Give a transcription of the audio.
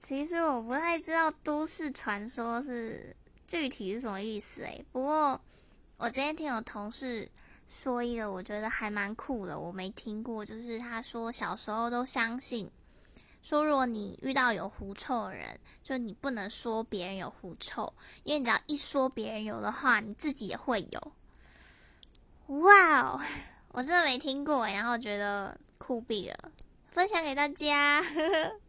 其实我不太知道都市传说是具体是什么意思诶，不过我今天听我同事说一个，我觉得还蛮酷的，我没听过，就是他说小时候都相信，说如果你遇到有狐臭的人，就你不能说别人有狐臭，因为你只要一说别人有的话，你自己也会有。哇哦，我真的没听过，然后觉得酷毙了，分享给大家。